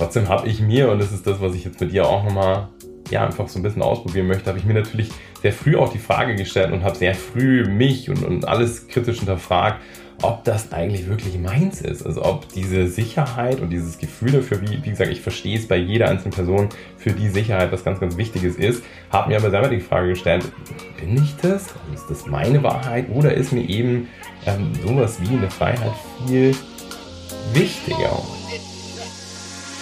Trotzdem habe ich mir, und das ist das, was ich jetzt mit dir auch nochmal ja, einfach so ein bisschen ausprobieren möchte, habe ich mir natürlich sehr früh auch die Frage gestellt und habe sehr früh mich und, und alles kritisch hinterfragt, ob das eigentlich wirklich meins ist. Also ob diese Sicherheit und dieses Gefühl dafür, wie, wie gesagt, ich verstehe es bei jeder einzelnen Person, für die Sicherheit was ganz, ganz Wichtiges ist, habe mir aber selber die Frage gestellt, bin ich das? Ist das meine Wahrheit? Oder ist mir eben ähm, sowas wie eine Freiheit viel wichtiger?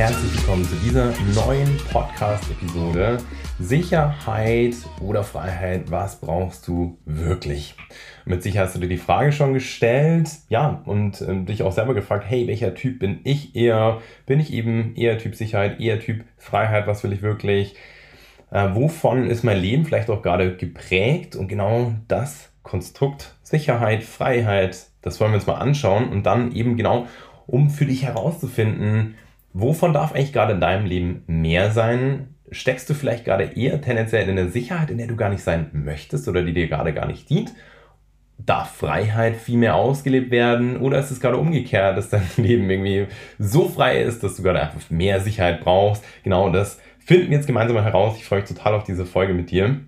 Herzlich willkommen zu dieser neuen Podcast-Episode. Sicherheit oder Freiheit, was brauchst du wirklich? Mit Sicherheit hast du dir die Frage schon gestellt, ja, und äh, dich auch selber gefragt, hey, welcher Typ bin ich eher? Bin ich eben eher Typ Sicherheit, eher Typ Freiheit, was will ich wirklich? Äh, wovon ist mein Leben vielleicht auch gerade geprägt? Und genau das Konstrukt Sicherheit, Freiheit, das wollen wir uns mal anschauen und dann eben genau, um für dich herauszufinden, wovon darf eigentlich gerade in deinem Leben mehr sein? Steckst du vielleicht gerade eher tendenziell in eine Sicherheit, in der du gar nicht sein möchtest oder die dir gerade gar nicht dient? Darf Freiheit viel mehr ausgelebt werden? Oder ist es gerade umgekehrt, dass dein Leben irgendwie so frei ist, dass du gerade einfach mehr Sicherheit brauchst? Genau das finden wir jetzt gemeinsam heraus. Ich freue mich total auf diese Folge mit dir.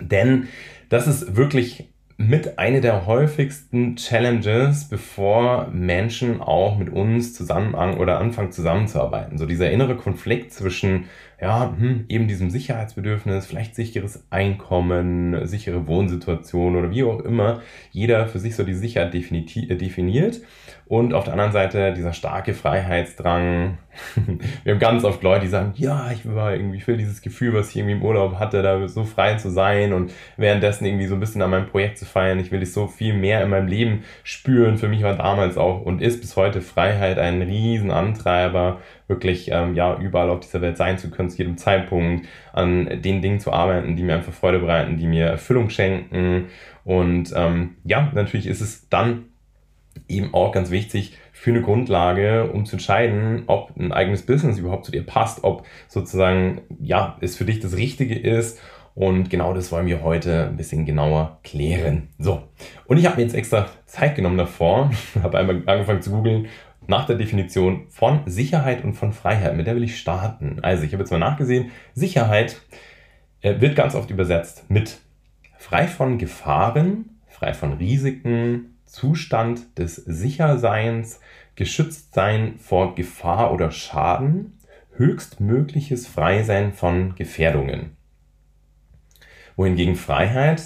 Denn das ist wirklich mit einer der häufigsten Challenges, bevor Menschen auch mit uns zusammen oder anfangen zusammenzuarbeiten. So dieser innere Konflikt zwischen ja, hm, eben diesem Sicherheitsbedürfnis, vielleicht sicheres Einkommen, sichere Wohnsituation oder wie auch immer jeder für sich so die Sicherheit äh, definiert. Und auf der anderen Seite dieser starke Freiheitsdrang. Wir haben ganz oft Leute, die sagen, ja, ich will irgendwie, ich will dieses Gefühl, was ich irgendwie im Urlaub hatte, da so frei zu sein und währenddessen irgendwie so ein bisschen an meinem Projekt zu feiern. Ich will es so viel mehr in meinem Leben spüren. Für mich war damals auch und ist bis heute Freiheit ein Riesenantreiber wirklich ähm, ja überall auf dieser Welt sein zu können, zu jedem Zeitpunkt, an den Dingen zu arbeiten, die mir einfach Freude bereiten, die mir Erfüllung schenken. Und ähm, ja, natürlich ist es dann eben auch ganz wichtig für eine Grundlage, um zu entscheiden, ob ein eigenes Business überhaupt zu dir passt, ob sozusagen ja es für dich das Richtige ist. Und genau das wollen wir heute ein bisschen genauer klären. So, und ich habe mir jetzt extra Zeit genommen davor, habe einmal angefangen zu googeln nach der Definition von Sicherheit und von Freiheit. Mit der will ich starten. Also, ich habe jetzt mal nachgesehen. Sicherheit äh, wird ganz oft übersetzt mit frei von Gefahren, frei von Risiken, Zustand des Sicherseins, Geschütztsein vor Gefahr oder Schaden, höchstmögliches Freisein von Gefährdungen. Wohingegen Freiheit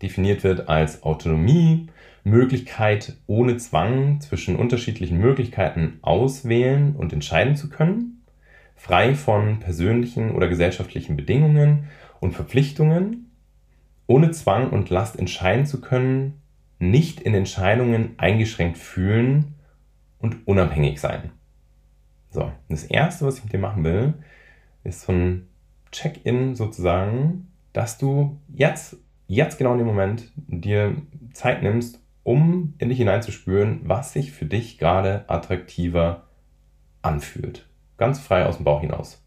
definiert wird als Autonomie, Möglichkeit, ohne Zwang zwischen unterschiedlichen Möglichkeiten auswählen und entscheiden zu können, frei von persönlichen oder gesellschaftlichen Bedingungen und Verpflichtungen, ohne Zwang und Last entscheiden zu können, nicht in Entscheidungen eingeschränkt fühlen und unabhängig sein. So, das erste, was ich mit dir machen will, ist so ein Check-in sozusagen, dass du jetzt, jetzt genau in dem Moment dir Zeit nimmst, um in dich hineinzuspüren, was sich für dich gerade attraktiver anfühlt. Ganz frei aus dem Bauch hinaus.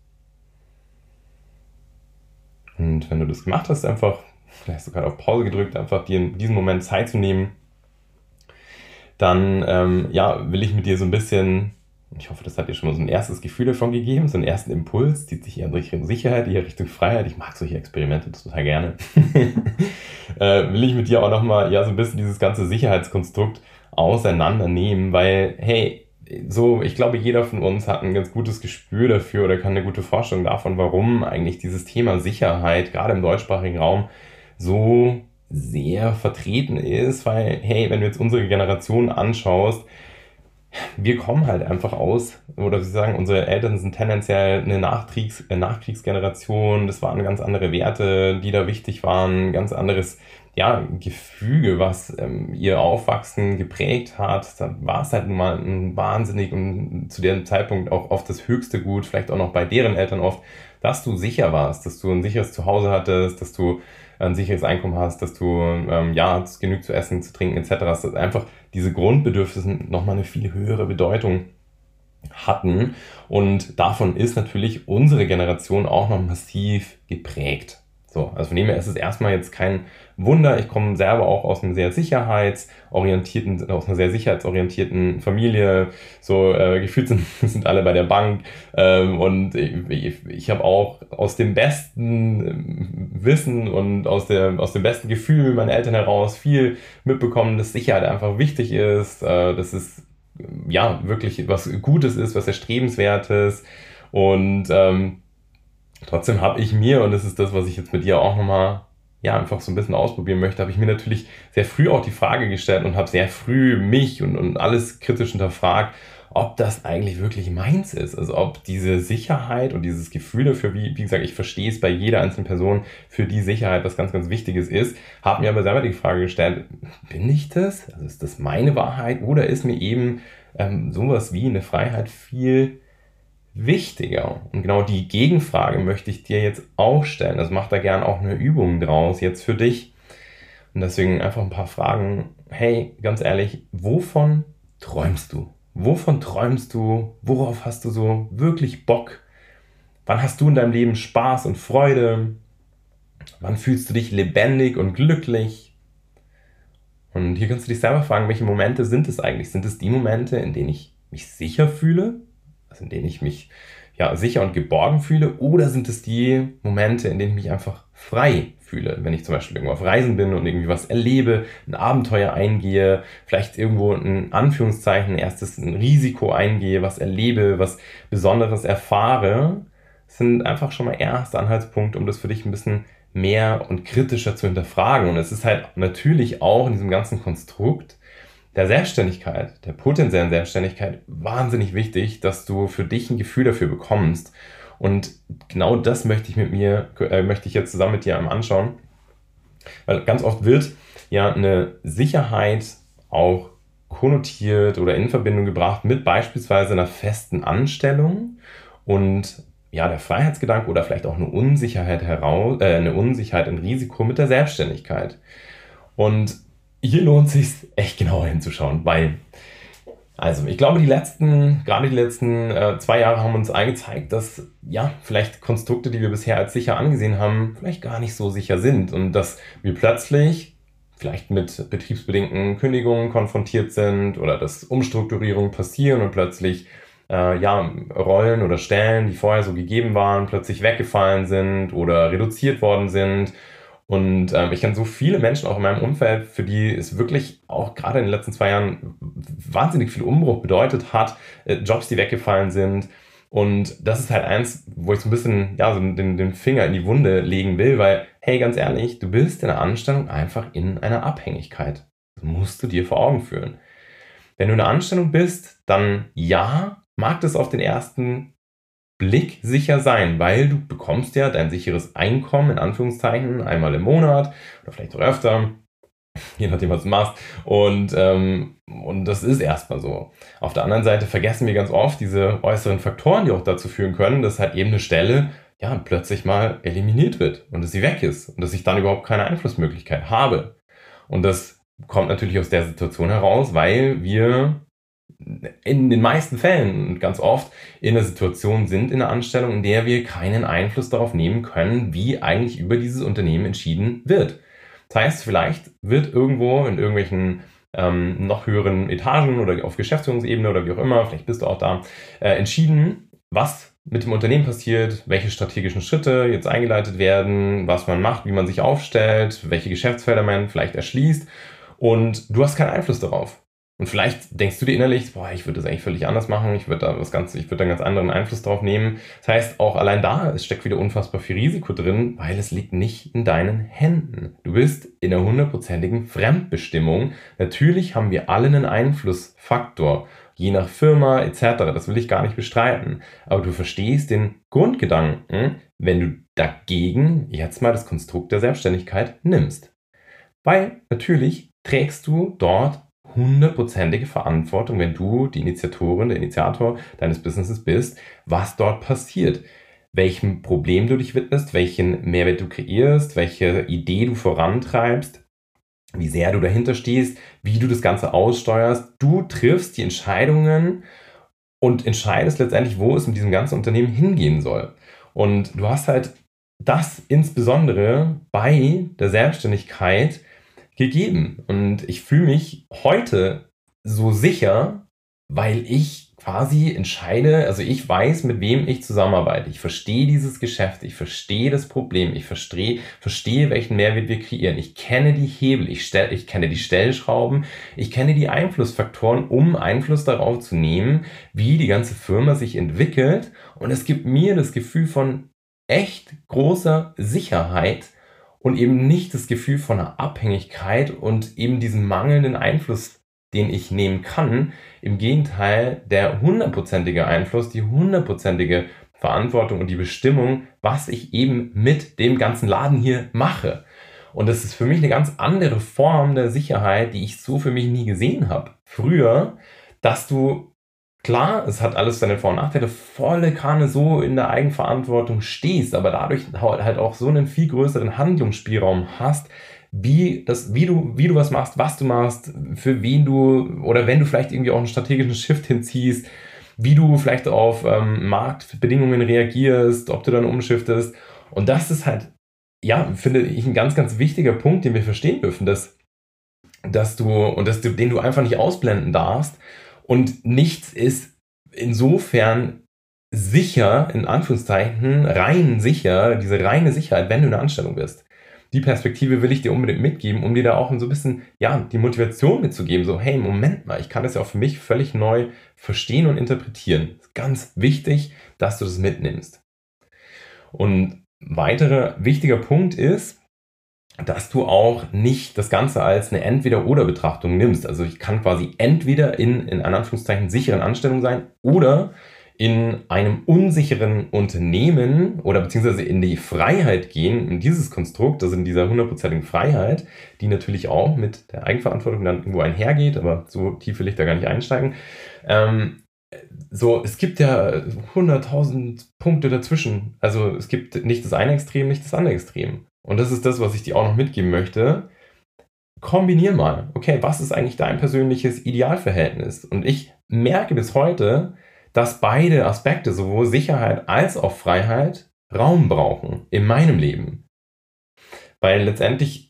Und wenn du das gemacht hast, einfach, vielleicht sogar auf Pause gedrückt, einfach dir in diesem Moment Zeit zu nehmen, dann ähm, ja, will ich mit dir so ein bisschen, ich hoffe, das hat dir schon mal so ein erstes Gefühl davon gegeben, so einen ersten Impuls, zieht sich eher in Richtung Sicherheit, eher Richtung Freiheit. Ich mag solche Experimente total gerne. äh, will ich mit dir auch nochmal ja, so ein bisschen dieses ganze Sicherheitskonstrukt auseinandernehmen, weil, hey, so, ich glaube, jeder von uns hat ein ganz gutes Gespür dafür oder kann eine gute Vorstellung davon, warum eigentlich dieses Thema Sicherheit gerade im deutschsprachigen Raum so sehr vertreten ist, weil, hey, wenn du jetzt unsere Generation anschaust, wir kommen halt einfach aus, oder sie sagen, unsere Eltern sind tendenziell eine Nachkriegs äh, Nachkriegsgeneration, das waren ganz andere Werte, die da wichtig waren, ganz anderes ja, Gefüge, was ähm, ihr Aufwachsen geprägt hat, dann war es halt nun mal ein wahnsinnig und zu dem Zeitpunkt auch oft das höchste Gut, vielleicht auch noch bei deren Eltern oft, dass du sicher warst, dass du ein sicheres Zuhause hattest, dass du ein sicheres Einkommen hast, dass du ähm, ja genügend zu essen, zu trinken etc. Dass einfach diese Grundbedürfnisse nochmal eine viel höhere Bedeutung hatten. Und davon ist natürlich unsere Generation auch noch massiv geprägt. So, also von dem her ist es erstmal jetzt kein Wunder. Ich komme selber auch aus einem sehr sicherheitsorientierten, aus einer sehr sicherheitsorientierten Familie. So äh, gefühlt sind, sind alle bei der Bank. Ähm, und ich, ich, ich habe auch aus dem besten ähm, Wissen und aus, der, aus dem besten Gefühl meiner Eltern heraus viel mitbekommen, dass Sicherheit einfach wichtig ist. Äh, dass es ja wirklich was Gutes ist, was Erstrebenswertes. Und ähm, Trotzdem habe ich mir, und das ist das, was ich jetzt mit dir auch nochmal ja, einfach so ein bisschen ausprobieren möchte, habe ich mir natürlich sehr früh auch die Frage gestellt und habe sehr früh mich und, und alles kritisch hinterfragt, ob das eigentlich wirklich meins ist. Also ob diese Sicherheit und dieses Gefühl dafür, wie, wie gesagt, ich verstehe es bei jeder einzelnen Person, für die Sicherheit was ganz, ganz Wichtiges ist, habe mir aber selber die Frage gestellt, bin ich das? Also ist das meine Wahrheit oder ist mir eben ähm, sowas wie eine Freiheit viel wichtiger. Und genau die Gegenfrage möchte ich dir jetzt auch stellen. Also mach da gern auch eine Übung draus, jetzt für dich. Und deswegen einfach ein paar Fragen. Hey, ganz ehrlich, wovon träumst du? Wovon träumst du? Worauf hast du so wirklich Bock? Wann hast du in deinem Leben Spaß und Freude? Wann fühlst du dich lebendig und glücklich? Und hier kannst du dich selber fragen, welche Momente sind es eigentlich? Sind es die Momente, in denen ich mich sicher fühle? Also in denen ich mich ja, sicher und geborgen fühle? Oder sind es die Momente, in denen ich mich einfach frei fühle? Wenn ich zum Beispiel irgendwo auf Reisen bin und irgendwie was erlebe, ein Abenteuer eingehe, vielleicht irgendwo in Anführungszeichen ein erstes ein Risiko eingehe, was erlebe, was Besonderes erfahre, sind einfach schon mal erste Anhaltspunkte, um das für dich ein bisschen mehr und kritischer zu hinterfragen. Und es ist halt natürlich auch in diesem ganzen Konstrukt der Selbstständigkeit, der potenziellen Selbstständigkeit wahnsinnig wichtig, dass du für dich ein Gefühl dafür bekommst. Und genau das möchte ich mit mir, äh, möchte ich jetzt zusammen mit dir einmal anschauen. Weil ganz oft wird ja eine Sicherheit auch konnotiert oder in Verbindung gebracht mit beispielsweise einer festen Anstellung und ja, der Freiheitsgedanke oder vielleicht auch eine Unsicherheit heraus, äh, eine Unsicherheit, ein Risiko mit der Selbstständigkeit. Und hier lohnt sich echt genauer hinzuschauen, weil, also ich glaube, die letzten, gerade die letzten äh, zwei Jahre haben uns eingezeigt, dass ja, vielleicht Konstrukte, die wir bisher als sicher angesehen haben, vielleicht gar nicht so sicher sind und dass wir plötzlich vielleicht mit betriebsbedingten Kündigungen konfrontiert sind oder dass Umstrukturierungen passieren und plötzlich äh, ja, Rollen oder Stellen, die vorher so gegeben waren, plötzlich weggefallen sind oder reduziert worden sind und ähm, ich kenne so viele Menschen auch in meinem Umfeld, für die es wirklich auch gerade in den letzten zwei Jahren wahnsinnig viel Umbruch bedeutet hat, äh, Jobs, die weggefallen sind. Und das ist halt eins, wo ich so ein bisschen ja, so den, den Finger in die Wunde legen will, weil, hey, ganz ehrlich, du bist in der Anstellung einfach in einer Abhängigkeit. Das musst du dir vor Augen führen. Wenn du in der Anstellung bist, dann ja, mag das auf den ersten Blick sicher sein, weil du bekommst ja dein sicheres Einkommen in Anführungszeichen einmal im Monat oder vielleicht auch öfter, je nachdem, was du machst. Und, ähm, und das ist erstmal so. Auf der anderen Seite vergessen wir ganz oft diese äußeren Faktoren, die auch dazu führen können, dass halt eben eine Stelle ja plötzlich mal eliminiert wird und dass sie weg ist und dass ich dann überhaupt keine Einflussmöglichkeit habe. Und das kommt natürlich aus der Situation heraus, weil wir in den meisten Fällen und ganz oft in der Situation sind in der Anstellung, in der wir keinen Einfluss darauf nehmen können, wie eigentlich über dieses Unternehmen entschieden wird. Das heißt, vielleicht wird irgendwo in irgendwelchen ähm, noch höheren Etagen oder auf Geschäftsführungsebene oder wie auch immer, vielleicht bist du auch da, äh, entschieden, was mit dem Unternehmen passiert, welche strategischen Schritte jetzt eingeleitet werden, was man macht, wie man sich aufstellt, welche Geschäftsfelder man vielleicht erschließt. Und du hast keinen Einfluss darauf. Und vielleicht denkst du dir innerlich, boah, ich würde das eigentlich völlig anders machen, ich würde da was ganz, ich würde da einen ganz anderen Einfluss drauf nehmen. Das heißt, auch allein da, es steckt wieder unfassbar viel Risiko drin, weil es liegt nicht in deinen Händen. Du bist in der hundertprozentigen Fremdbestimmung. Natürlich haben wir alle einen Einflussfaktor, je nach Firma etc. Das will ich gar nicht bestreiten. Aber du verstehst den Grundgedanken, wenn du dagegen jetzt mal das Konstrukt der Selbstständigkeit nimmst. Weil natürlich trägst du dort hundertprozentige Verantwortung, wenn du die Initiatorin, der Initiator deines Businesses bist, was dort passiert. Welchem Problem du dich widmest, welchen Mehrwert du kreierst, welche Idee du vorantreibst, wie sehr du dahinter stehst, wie du das Ganze aussteuerst. Du triffst die Entscheidungen und entscheidest letztendlich, wo es mit diesem ganzen Unternehmen hingehen soll. Und du hast halt das insbesondere bei der Selbstständigkeit gegeben. Und ich fühle mich heute so sicher, weil ich quasi entscheide, also ich weiß, mit wem ich zusammenarbeite. Ich verstehe dieses Geschäft, ich verstehe das Problem, ich verstehe, verstehe welchen Mehrwert wir kreieren. Ich kenne die Hebel, ich, stell, ich kenne die Stellschrauben, ich kenne die Einflussfaktoren, um Einfluss darauf zu nehmen, wie die ganze Firma sich entwickelt. Und es gibt mir das Gefühl von echt großer Sicherheit, und eben nicht das Gefühl von einer Abhängigkeit und eben diesen mangelnden Einfluss, den ich nehmen kann. Im Gegenteil, der hundertprozentige Einfluss, die hundertprozentige Verantwortung und die Bestimmung, was ich eben mit dem ganzen Laden hier mache. Und das ist für mich eine ganz andere Form der Sicherheit, die ich so für mich nie gesehen habe. Früher, dass du Klar, es hat alles seine Vor- und Nachteile, volle Kanne so in der Eigenverantwortung stehst, aber dadurch halt auch so einen viel größeren Handlungsspielraum hast, wie, das, wie, du, wie du was machst, was du machst, für wen du oder wenn du vielleicht irgendwie auch einen strategischen Shift hinziehst, wie du vielleicht auf ähm, Marktbedingungen reagierst, ob du dann umschiftest. Und das ist halt, ja, finde ich ein ganz, ganz wichtiger Punkt, den wir verstehen dürfen, dass, dass du, und dass du, den du einfach nicht ausblenden darfst, und nichts ist insofern sicher, in Anführungszeichen, rein sicher, diese reine Sicherheit, wenn du in der Anstellung bist. Die Perspektive will ich dir unbedingt mitgeben, um dir da auch so ein bisschen, ja, die Motivation mitzugeben. So, hey, Moment mal, ich kann das ja auch für mich völlig neu verstehen und interpretieren. Ganz wichtig, dass du das mitnimmst. Und weiterer wichtiger Punkt ist, dass du auch nicht das Ganze als eine Entweder-Oder-Betrachtung nimmst. Also ich kann quasi entweder in, in Anführungszeichen sicheren Anstellung sein oder in einem unsicheren Unternehmen oder beziehungsweise in die Freiheit gehen, in dieses Konstrukt, also in dieser hundertprozentigen Freiheit, die natürlich auch mit der Eigenverantwortung dann irgendwo einhergeht, aber so tief will ich da gar nicht einsteigen. Ähm, so, es gibt ja hunderttausend Punkte dazwischen. Also es gibt nicht das eine Extrem, nicht das andere Extrem. Und das ist das, was ich dir auch noch mitgeben möchte. Kombinier mal, okay, was ist eigentlich dein persönliches Idealverhältnis? Und ich merke bis heute, dass beide Aspekte, sowohl Sicherheit als auch Freiheit, Raum brauchen in meinem Leben. Weil letztendlich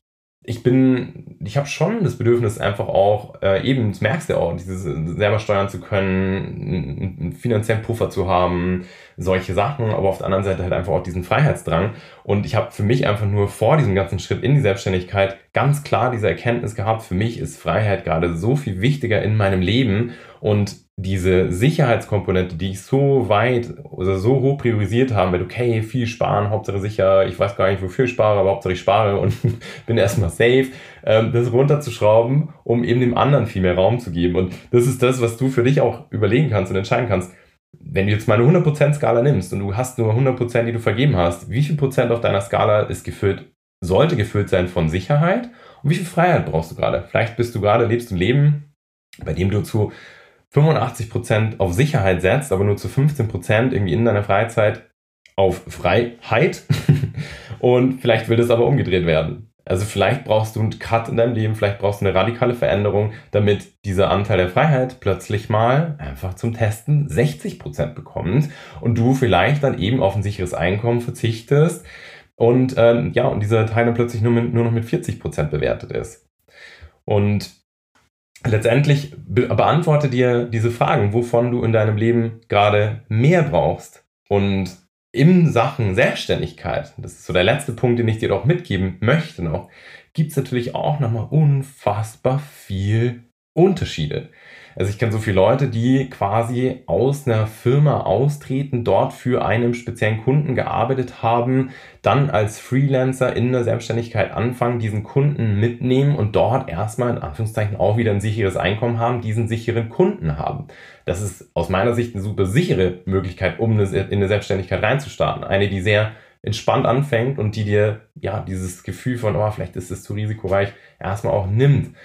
ich bin, ich habe schon das Bedürfnis, einfach auch, äh, eben, das merkst du auch, dieses selber steuern zu können, einen finanziellen Puffer zu haben, solche Sachen, aber auf der anderen Seite halt einfach auch diesen Freiheitsdrang. Und ich habe für mich einfach nur vor diesem ganzen Schritt in die Selbstständigkeit ganz klar diese Erkenntnis gehabt, für mich ist Freiheit gerade so viel wichtiger in meinem Leben und diese Sicherheitskomponente, die ich so weit oder so hoch priorisiert habe, mit okay, viel sparen, Hauptsache sicher, ich weiß gar nicht, wofür ich spare, aber Hauptsache ich spare und bin erstmal safe, ähm, das runterzuschrauben, um eben dem anderen viel mehr Raum zu geben. Und das ist das, was du für dich auch überlegen kannst und entscheiden kannst. Wenn du jetzt mal eine 100% Skala nimmst und du hast nur 100%, die du vergeben hast, wie viel Prozent auf deiner Skala ist gefüllt, sollte gefüllt sein von Sicherheit und wie viel Freiheit brauchst du gerade? Vielleicht bist du gerade, lebst ein Leben, bei dem du zu 85% auf Sicherheit setzt, aber nur zu 15% irgendwie in deiner Freizeit auf Freiheit. und vielleicht will das aber umgedreht werden. Also vielleicht brauchst du einen Cut in deinem Leben, vielleicht brauchst du eine radikale Veränderung, damit dieser Anteil der Freiheit plötzlich mal einfach zum Testen 60% bekommt und du vielleicht dann eben auf ein sicheres Einkommen verzichtest und ähm, ja, und dieser Teil dann plötzlich nur, mit, nur noch mit 40% bewertet ist. Und letztendlich be beantworte dir diese Fragen, wovon du in deinem Leben gerade mehr brauchst. Und in Sachen Selbstständigkeit, das ist so der letzte Punkt, den ich dir doch mitgeben möchte noch, gibt es natürlich auch nochmal unfassbar viel Unterschiede. Also ich kenne so viele Leute, die quasi aus einer Firma austreten, dort für einen speziellen Kunden gearbeitet haben, dann als Freelancer in der Selbstständigkeit anfangen, diesen Kunden mitnehmen und dort erstmal in Anführungszeichen auch wieder ein sicheres Einkommen haben, diesen sicheren Kunden haben. Das ist aus meiner Sicht eine super sichere Möglichkeit, um in eine Selbstständigkeit reinzustarten. Eine, die sehr entspannt anfängt und die dir ja dieses Gefühl von, oh, vielleicht ist es zu risikoreich, erstmal auch nimmt.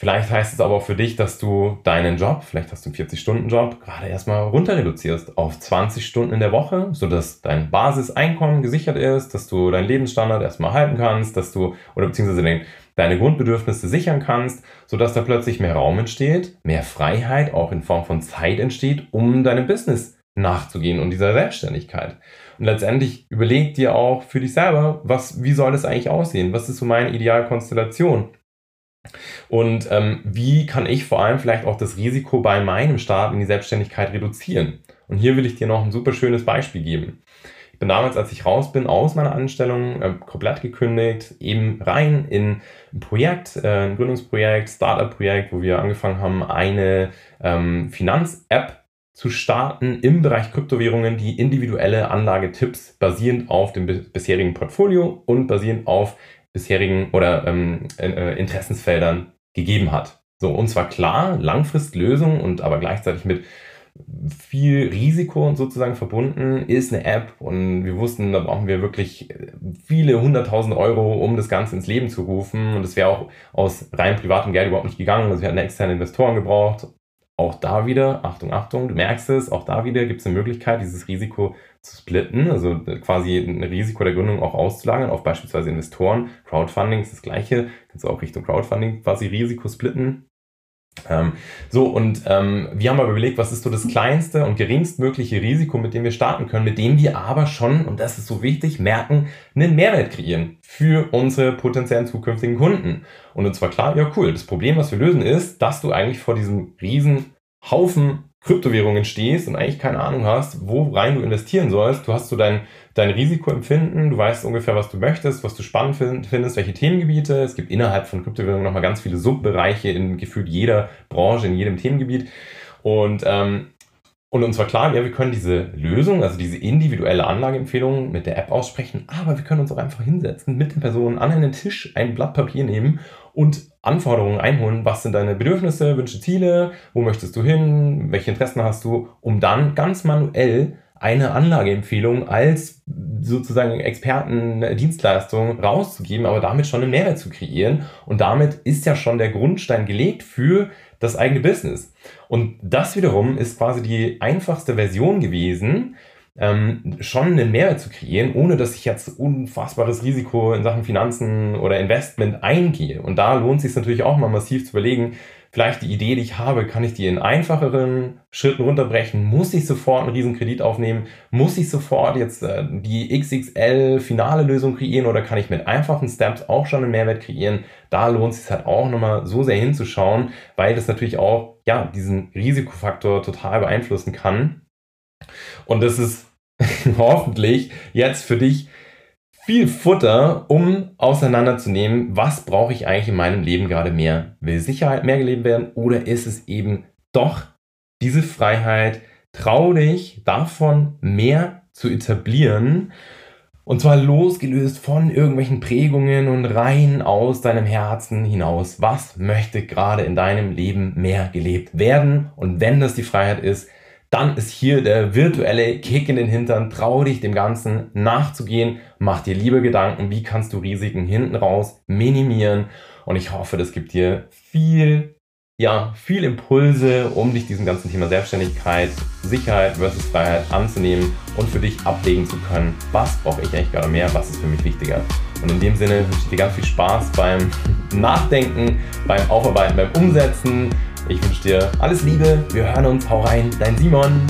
Vielleicht heißt es aber auch für dich, dass du deinen Job, vielleicht hast du einen 40-Stunden-Job, gerade erstmal runter reduzierst auf 20 Stunden in der Woche, sodass dein Basiseinkommen gesichert ist, dass du deinen Lebensstandard erstmal halten kannst, dass du, oder beziehungsweise deine Grundbedürfnisse sichern kannst, sodass da plötzlich mehr Raum entsteht, mehr Freiheit auch in Form von Zeit entsteht, um deinem Business nachzugehen und dieser Selbstständigkeit. Und letztendlich überleg dir auch für dich selber, was, wie soll das eigentlich aussehen? Was ist so meine Idealkonstellation? Und ähm, wie kann ich vor allem vielleicht auch das Risiko bei meinem Start in die Selbstständigkeit reduzieren? Und hier will ich dir noch ein super schönes Beispiel geben. Ich bin damals, als ich raus bin aus meiner Anstellung, äh, komplett gekündigt, eben rein in ein Projekt, äh, ein Gründungsprojekt, Startup-Projekt, wo wir angefangen haben, eine ähm, Finanz-App zu starten im Bereich Kryptowährungen, die individuelle Anlagetipps basierend auf dem bisherigen Portfolio und basierend auf bisherigen oder ähm, äh, Interessensfeldern gegeben hat. So, und zwar klar, Langfristlösung und aber gleichzeitig mit viel Risiko sozusagen verbunden ist eine App und wir wussten, da brauchen wir wirklich viele hunderttausend Euro, um das Ganze ins Leben zu rufen und es wäre auch aus rein privatem Geld überhaupt nicht gegangen. Also wir hatten externe Investoren gebraucht. Auch da wieder, Achtung, Achtung, du merkst es, auch da wieder gibt es eine Möglichkeit, dieses Risiko zu splitten, also quasi ein Risiko der Gründung auch auszulagern auf beispielsweise Investoren. Crowdfunding ist das gleiche, kannst du auch Richtung Crowdfunding quasi Risiko splitten. Ähm, so, und ähm, wir haben aber überlegt, was ist so das kleinste und geringstmögliche Risiko, mit dem wir starten können, mit dem wir aber schon, und das ist so wichtig, merken, einen Mehrwert kreieren für unsere potenziellen zukünftigen Kunden. Und uns war klar, ja cool, das Problem, was wir lösen, ist, dass du eigentlich vor diesem riesen Haufen Kryptowährungen stehst und eigentlich keine Ahnung hast, wo rein du investieren sollst. Du hast so dein, dein Risikoempfinden, du weißt ungefähr, was du möchtest, was du spannend findest, welche Themengebiete. Es gibt innerhalb von Kryptowährungen nochmal ganz viele Subbereiche in gefühlt jeder Branche, in jedem Themengebiet. Und ähm, und uns war klar, ja, wir können diese Lösung, also diese individuelle Anlageempfehlung mit der App aussprechen, aber wir können uns auch einfach hinsetzen, mit den Personen an einen Tisch ein Blatt Papier nehmen und Anforderungen einholen. Was sind deine Bedürfnisse, Wünsche, Ziele? Wo möchtest du hin? Welche Interessen hast du? Um dann ganz manuell eine Anlageempfehlung als sozusagen Expertendienstleistung rauszugeben, aber damit schon einen Mehrwert zu kreieren. Und damit ist ja schon der Grundstein gelegt für das eigene Business. Und das wiederum ist quasi die einfachste Version gewesen, ähm, schon einen Mehrwert zu kreieren, ohne dass ich jetzt unfassbares Risiko in Sachen Finanzen oder Investment eingehe. Und da lohnt es sich natürlich auch mal massiv zu überlegen, vielleicht die Idee, die ich habe, kann ich die in einfacheren Schritten runterbrechen? Muss ich sofort einen riesen Kredit aufnehmen? Muss ich sofort jetzt äh, die XXL finale Lösung kreieren oder kann ich mit einfachen Steps auch schon einen Mehrwert kreieren? Da lohnt es sich halt auch nochmal so sehr hinzuschauen, weil das natürlich auch, ja, diesen Risikofaktor total beeinflussen kann. Und das ist hoffentlich jetzt für dich viel Futter, um auseinanderzunehmen, was brauche ich eigentlich in meinem Leben gerade mehr? Will Sicherheit mehr gelebt werden oder ist es eben doch diese Freiheit, trau dich davon mehr zu etablieren und zwar losgelöst von irgendwelchen Prägungen und rein aus deinem Herzen hinaus. Was möchte gerade in deinem Leben mehr gelebt werden? Und wenn das die Freiheit ist, dann ist hier der virtuelle Kick in den Hintern. Trau dich dem Ganzen nachzugehen. Mach dir liebe Gedanken, wie kannst du Risiken hinten raus minimieren. Und ich hoffe, das gibt dir viel, ja, viel Impulse, um dich diesem ganzen Thema Selbstständigkeit, Sicherheit versus Freiheit anzunehmen und für dich abwägen zu können, was brauche ich eigentlich gerade mehr, was ist für mich wichtiger. Und in dem Sinne wünsche ich dir ganz viel Spaß beim Nachdenken, beim Aufarbeiten, beim Umsetzen. Ich wünsche dir alles Liebe. Wir hören uns. Hau rein. Dein Simon.